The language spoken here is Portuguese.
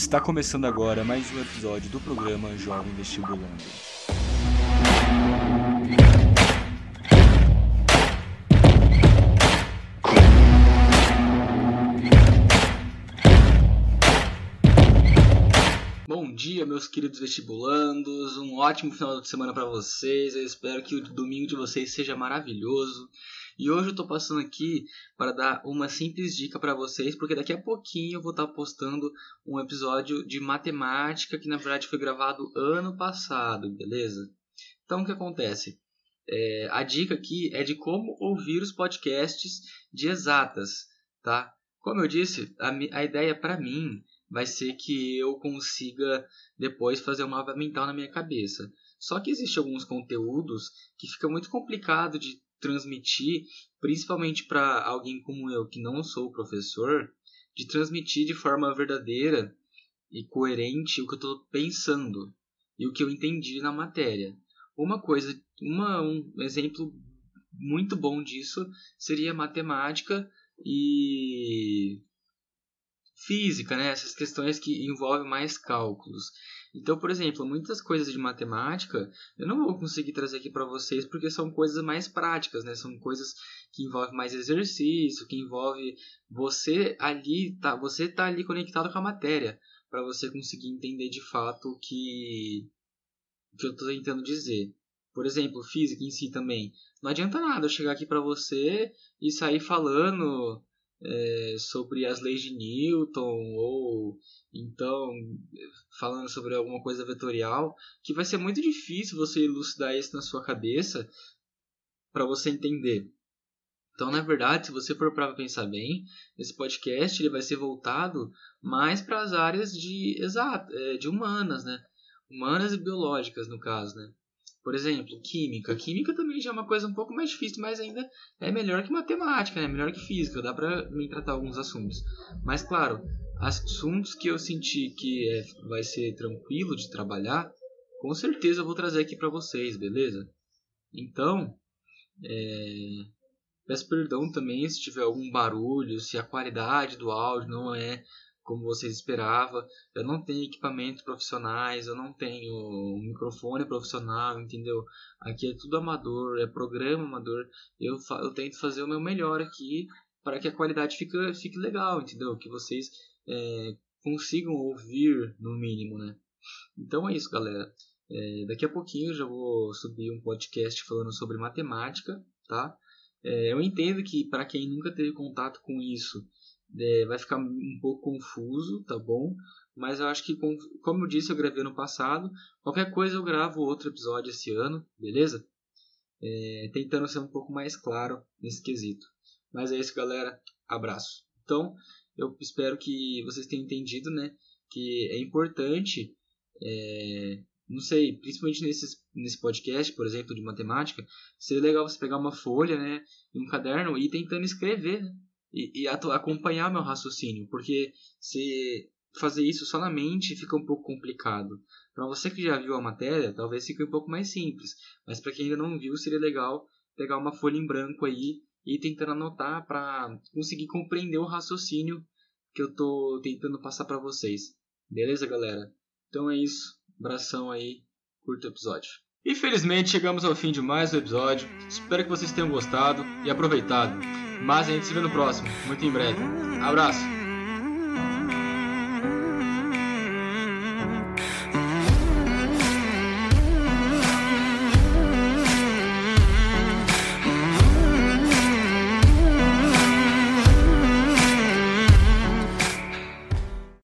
Está começando agora mais um episódio do programa Jovem Vestibulando. Bom dia, meus queridos vestibulandos. Um ótimo final de semana para vocês. Eu espero que o domingo de vocês seja maravilhoso. E hoje eu tô passando aqui para dar uma simples dica para vocês, porque daqui a pouquinho eu vou estar tá postando um episódio de matemática que na verdade foi gravado ano passado, beleza? Então o que acontece? É, a dica aqui é de como ouvir os podcasts de exatas, tá? Como eu disse, a, a ideia para mim vai ser que eu consiga depois fazer um mapa mental na minha cabeça. Só que existem alguns conteúdos que fica muito complicado de transmitir, principalmente para alguém como eu que não sou professor, de transmitir de forma verdadeira e coerente o que eu estou pensando e o que eu entendi na matéria. Uma coisa, uma, um exemplo muito bom disso seria matemática e física, né? Essas questões que envolvem mais cálculos. Então, por exemplo, muitas coisas de matemática eu não vou conseguir trazer aqui para vocês porque são coisas mais práticas, né? São coisas que envolvem mais exercício, que envolve você ali, tá, você tá ali conectado com a matéria para você conseguir entender de fato o que, o que eu estou tentando dizer. Por exemplo, física em si também. Não adianta nada eu chegar aqui para você e sair falando é, sobre as leis de Newton ou então falando sobre alguma coisa vetorial, que vai ser muito difícil você elucidar isso na sua cabeça para você entender. Então, na verdade, se você for para pensar bem, esse podcast ele vai ser voltado mais para as áreas de exato, é, de humanas, né? Humanas e biológicas, no caso, né? Por exemplo, química. Química também já é uma coisa um pouco mais difícil, mas ainda é melhor que matemática, né? Melhor que física. Dá para me tratar alguns assuntos. Mas, claro, assuntos que eu senti que é, vai ser tranquilo de trabalhar, com certeza eu vou trazer aqui para vocês, beleza? Então, é... peço perdão também se tiver algum barulho, se a qualidade do áudio não é como vocês esperavam. Eu não tenho equipamentos profissionais, eu não tenho um microfone profissional, entendeu? Aqui é tudo amador, é programa amador. Eu, eu tento fazer o meu melhor aqui para que a qualidade fique, fique legal, entendeu? Que vocês é, consigam ouvir no mínimo, né? Então é isso, galera. É, daqui a pouquinho eu já vou subir um podcast falando sobre matemática, tá? É, eu entendo que para quem nunca teve contato com isso, é, vai ficar um pouco confuso, tá bom? Mas eu acho que, como eu disse, eu gravei no passado. Qualquer coisa eu gravo outro episódio esse ano, beleza? É, tentando ser um pouco mais claro nesse quesito. Mas é isso, galera. Abraço. Então, eu espero que vocês tenham entendido, né? Que é importante, é, não sei, principalmente nesses, nesse podcast, por exemplo, de matemática, seria legal você pegar uma folha, né? E um caderno e ir tentando escrever, né? E, e acompanhar meu raciocínio, porque se fazer isso só na mente fica um pouco complicado. Para você que já viu a matéria, talvez fique um pouco mais simples, mas para quem ainda não viu, seria legal pegar uma folha em branco aí e ir tentando anotar para conseguir compreender o raciocínio que eu estou tentando passar para vocês. Beleza, galera? Então é isso. Abração aí. Curta o episódio. Infelizmente chegamos ao fim de mais um episódio. Espero que vocês tenham gostado e aproveitado. Mas a gente se vê no próximo, muito em breve. Abraço!